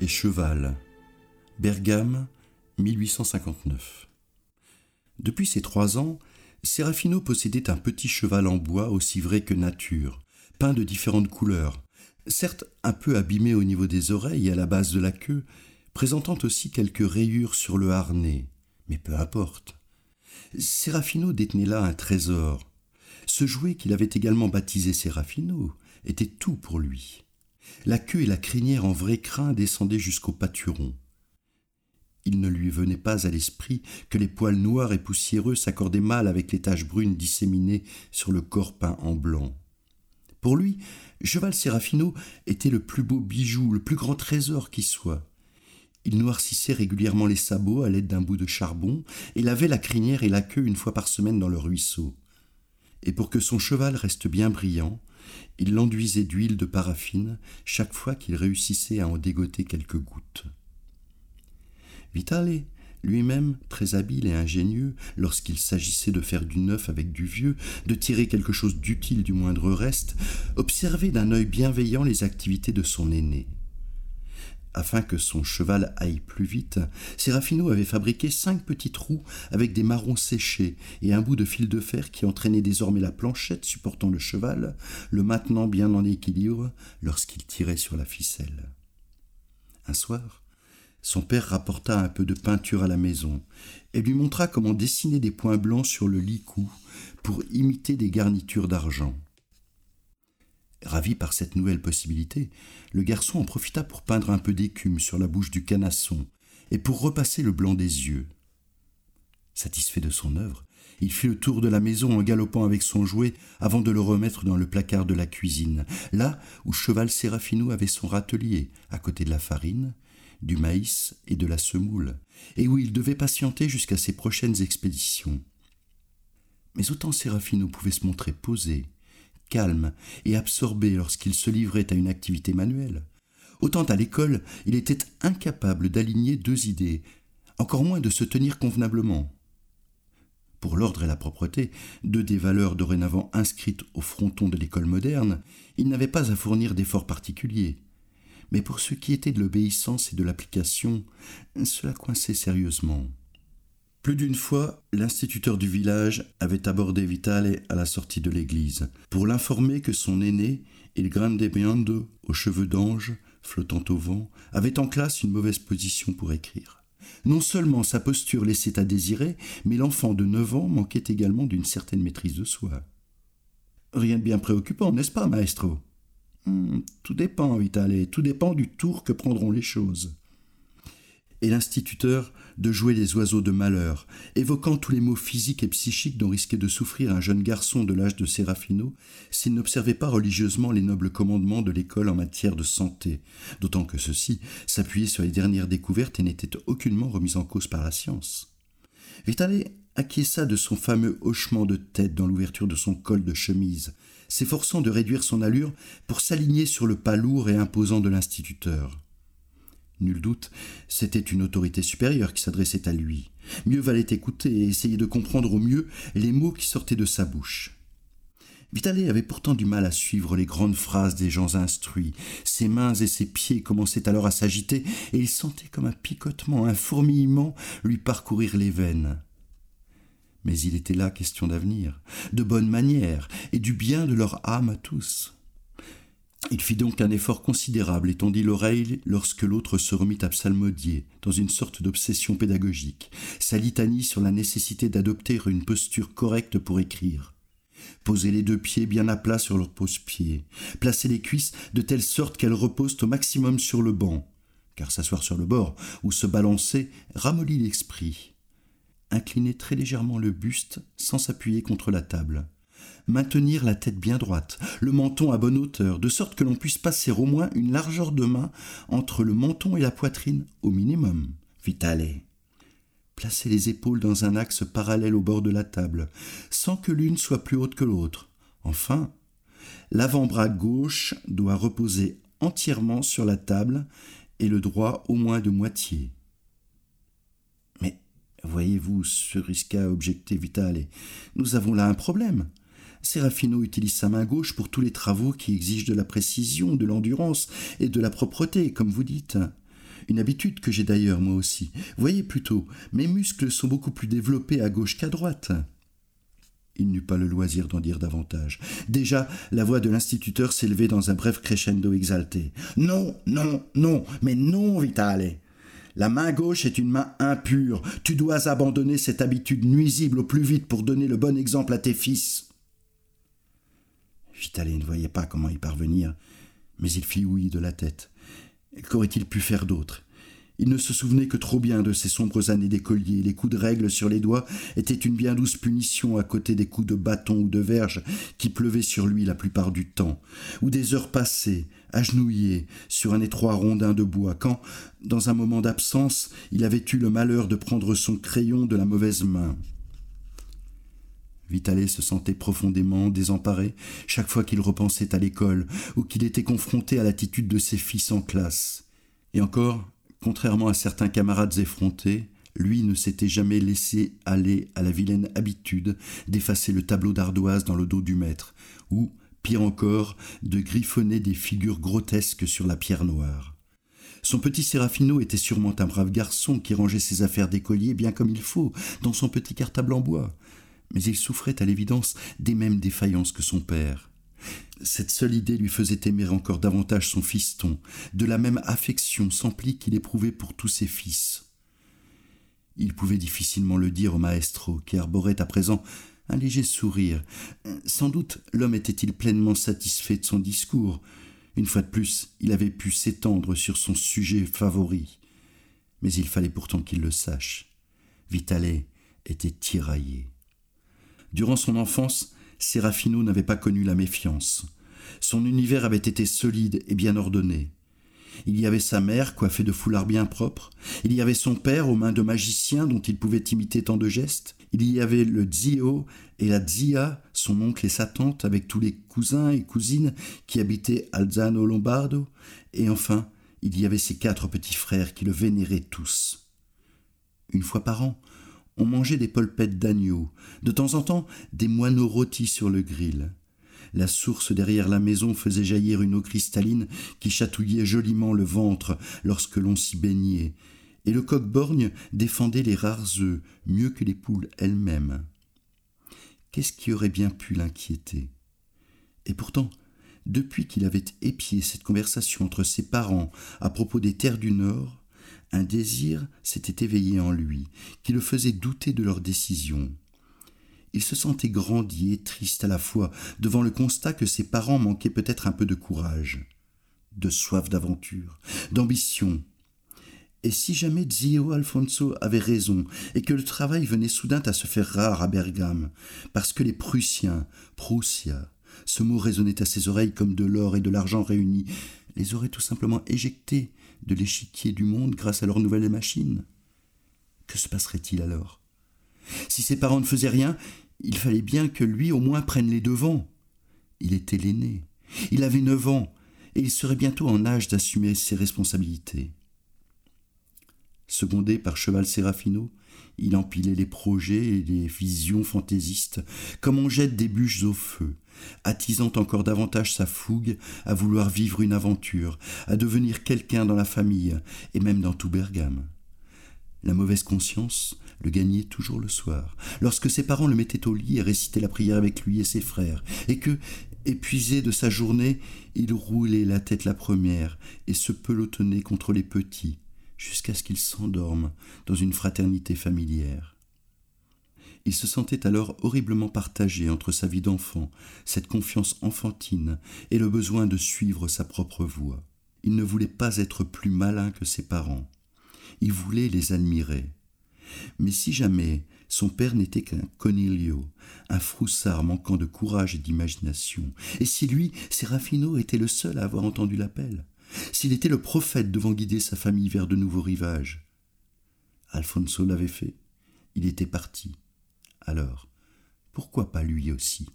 Et cheval. Bergame, 1859. Depuis ses trois ans, Serafino possédait un petit cheval en bois aussi vrai que nature, peint de différentes couleurs, certes un peu abîmé au niveau des oreilles et à la base de la queue, présentant aussi quelques rayures sur le harnais, mais peu importe. Serafino détenait là un trésor. Ce jouet qu'il avait également baptisé Serafino était tout pour lui. La queue et la crinière en vrai crin descendaient jusqu'au pâturon. Il ne lui venait pas à l'esprit que les poils noirs et poussiéreux s'accordaient mal avec les taches brunes disséminées sur le corps peint en blanc. Pour lui, Cheval Serafino était le plus beau bijou, le plus grand trésor qui soit. Il noircissait régulièrement les sabots à l'aide d'un bout de charbon et lavait la crinière et la queue une fois par semaine dans le ruisseau. Et pour que son cheval reste bien brillant, il l'enduisait d'huile de paraffine chaque fois qu'il réussissait à en dégoter quelques gouttes. Vitale, lui-même très habile et ingénieux, lorsqu'il s'agissait de faire du neuf avec du vieux, de tirer quelque chose d'utile du moindre reste, observait d'un œil bienveillant les activités de son aîné. Afin que son cheval aille plus vite, Serafino avait fabriqué cinq petits trous avec des marrons séchés et un bout de fil de fer qui entraînait désormais la planchette supportant le cheval, le maintenant bien en équilibre lorsqu'il tirait sur la ficelle. Un soir, son père rapporta un peu de peinture à la maison et lui montra comment dessiner des points blancs sur le licou pour imiter des garnitures d'argent. Ravi par cette nouvelle possibilité, le garçon en profita pour peindre un peu d'écume sur la bouche du canasson et pour repasser le blanc des yeux. Satisfait de son œuvre, il fit le tour de la maison en galopant avec son jouet avant de le remettre dans le placard de la cuisine, là où Cheval Séraphinou avait son râtelier, à côté de la farine, du maïs et de la semoule, et où il devait patienter jusqu'à ses prochaines expéditions. Mais autant Séraphinou pouvait se montrer posé, calme et absorbé lorsqu'il se livrait à une activité manuelle, autant à l'école il était incapable d'aligner deux idées, encore moins de se tenir convenablement. Pour l'ordre et la propreté, deux des valeurs dorénavant inscrites au fronton de l'école moderne, il n'avait pas à fournir d'efforts particuliers mais pour ce qui était de l'obéissance et de l'application, cela coinçait sérieusement. Plus d'une fois, l'instituteur du village avait abordé Vitale à la sortie de l'église pour l'informer que son aîné, Il Grande Biondo, aux cheveux d'ange, flottant au vent, avait en classe une mauvaise position pour écrire. Non seulement sa posture laissait à désirer, mais l'enfant de neuf ans manquait également d'une certaine maîtrise de soi. Rien de bien préoccupant, n'est-ce pas, maestro? Hmm, tout dépend, Vitale, tout dépend du tour que prendront les choses. Et l'instituteur de jouer les oiseaux de malheur, évoquant tous les maux physiques et psychiques dont risquait de souffrir un jeune garçon de l'âge de Sérafino s'il n'observait pas religieusement les nobles commandements de l'école en matière de santé, d'autant que ceux-ci s'appuyaient sur les dernières découvertes et n'étaient aucunement remis en cause par la science. Vitale acquiesça de son fameux hochement de tête dans l'ouverture de son col de chemise, s'efforçant de réduire son allure pour s'aligner sur le pas lourd et imposant de l'instituteur. Nul doute, c'était une autorité supérieure qui s'adressait à lui. Mieux valait écouter et essayer de comprendre au mieux les mots qui sortaient de sa bouche. Vitale avait pourtant du mal à suivre les grandes phrases des gens instruits. Ses mains et ses pieds commençaient alors à s'agiter, et il sentait comme un picotement, un fourmillement lui parcourir les veines. Mais il était là question d'avenir, de bonnes manières et du bien de leur âme à tous. Il fit donc un effort considérable et tendit l'oreille lorsque l'autre se remit à psalmodier, dans une sorte d'obsession pédagogique, sa litanie sur la nécessité d'adopter une posture correcte pour écrire. Poser les deux pieds bien à plat sur leur pose-pied, placer les cuisses de telle sorte qu'elles reposent au maximum sur le banc, car s'asseoir sur le bord ou se balancer ramollit l'esprit incliner très légèrement le buste sans s'appuyer contre la table. Maintenir la tête bien droite, le menton à bonne hauteur, de sorte que l'on puisse passer au moins une largeur de main entre le menton et la poitrine, au minimum. Vitale. Placer les épaules dans un axe parallèle au bord de la table, sans que l'une soit plus haute que l'autre. Enfin, l'avant-bras gauche doit reposer entièrement sur la table et le droit au moins de moitié. Voyez-vous, se risqua à objecter Vitale. Nous avons là un problème. Serafino utilise sa main gauche pour tous les travaux qui exigent de la précision, de l'endurance et de la propreté, comme vous dites. Une habitude que j'ai d'ailleurs moi aussi. Voyez plutôt, mes muscles sont beaucoup plus développés à gauche qu'à droite. Il n'eut pas le loisir d'en dire davantage. Déjà, la voix de l'instituteur s'élevait dans un bref crescendo exalté. Non, non, non, mais non, Vitale. La main gauche est une main impure. Tu dois abandonner cette habitude nuisible au plus vite pour donner le bon exemple à tes fils. Ne voyait pas comment y parvenir, mais il fit oui de la tête. Qu'aurait-il pu faire d'autre? Il ne se souvenait que trop bien de ces sombres années d'écolier. Les coups de règle sur les doigts étaient une bien douce punition à côté des coups de bâton ou de verge qui pleuvaient sur lui la plupart du temps, ou des heures passées, agenouillé sur un étroit rondin de bois, quand, dans un moment d'absence, il avait eu le malheur de prendre son crayon de la mauvaise main. Vitalet se sentait profondément désemparé chaque fois qu'il repensait à l'école ou qu'il était confronté à l'attitude de ses fils en classe. Et encore, Contrairement à certains camarades effrontés, lui ne s'était jamais laissé aller à la vilaine habitude d'effacer le tableau d'ardoise dans le dos du maître, ou, pire encore, de griffonner des figures grotesques sur la pierre noire. Son petit Sérafino était sûrement un brave garçon qui rangeait ses affaires d'écolier bien comme il faut, dans son petit cartable en bois, mais il souffrait à l'évidence des mêmes défaillances que son père. Cette seule idée lui faisait aimer encore davantage son fiston, de la même affection sans qu'il éprouvait pour tous ses fils. Il pouvait difficilement le dire au maestro, qui arborait à présent un léger sourire. Sans doute l'homme était-il pleinement satisfait de son discours. Une fois de plus, il avait pu s'étendre sur son sujet favori. Mais il fallait pourtant qu'il le sache. Vitale était tiraillé. Durant son enfance, Sérafino n'avait pas connu la méfiance. Son univers avait été solide et bien ordonné. Il y avait sa mère, coiffée de foulards bien propres. Il y avait son père, aux mains de magicien dont il pouvait imiter tant de gestes. Il y avait le Zio et la Zia, son oncle et sa tante, avec tous les cousins et cousines qui habitaient Alzano Lombardo. Et enfin, il y avait ses quatre petits frères qui le vénéraient tous. Une fois par an, on mangeait des polpettes d'agneau, de temps en temps des moineaux rôtis sur le grill. La source derrière la maison faisait jaillir une eau cristalline qui chatouillait joliment le ventre lorsque l'on s'y baignait, et le coq-borgne défendait les rares œufs mieux que les poules elles-mêmes. Qu'est-ce qui aurait bien pu l'inquiéter? Et pourtant, depuis qu'il avait épié cette conversation entre ses parents à propos des terres du Nord, un désir s'était éveillé en lui, qui le faisait douter de leur décision. Il se sentait grandi et triste à la fois devant le constat que ses parents manquaient peut-être un peu de courage, de soif d'aventure, d'ambition. Et si jamais Zio Alfonso avait raison et que le travail venait soudain à se faire rare à Bergame, parce que les Prussiens, Prussia, ce mot résonnait à ses oreilles comme de l'or et de l'argent réunis, les auraient tout simplement éjectés de l'échiquier du monde grâce à leur nouvelle machine. Que se passerait-il alors? Si ses parents ne faisaient rien, il fallait bien que lui au moins prenne les devants. Il était l'aîné. Il avait neuf ans, et il serait bientôt en âge d'assumer ses responsabilités. Secondé par Cheval Sérafino, il empilait les projets et les visions fantaisistes, comme on jette des bûches au feu, attisant encore davantage sa fougue à vouloir vivre une aventure, à devenir quelqu'un dans la famille, et même dans tout Bergame. La mauvaise conscience le gagnait toujours le soir, lorsque ses parents le mettaient au lit et récitaient la prière avec lui et ses frères, et que, épuisé de sa journée, il roulait la tête la première et se pelotonnait contre les petits, jusqu'à ce qu'il s'endorme dans une fraternité familière. Il se sentait alors horriblement partagé entre sa vie d'enfant, cette confiance enfantine et le besoin de suivre sa propre voie. Il ne voulait pas être plus malin que ses parents. Il voulait les admirer. Mais si jamais son père n'était qu'un Conilio, un froussard manquant de courage et d'imagination, et si lui, Serafino, était le seul à avoir entendu l'appel, s'il était le prophète devant guider sa famille vers de nouveaux rivages. Alfonso l'avait fait, il était parti. Alors, pourquoi pas lui aussi?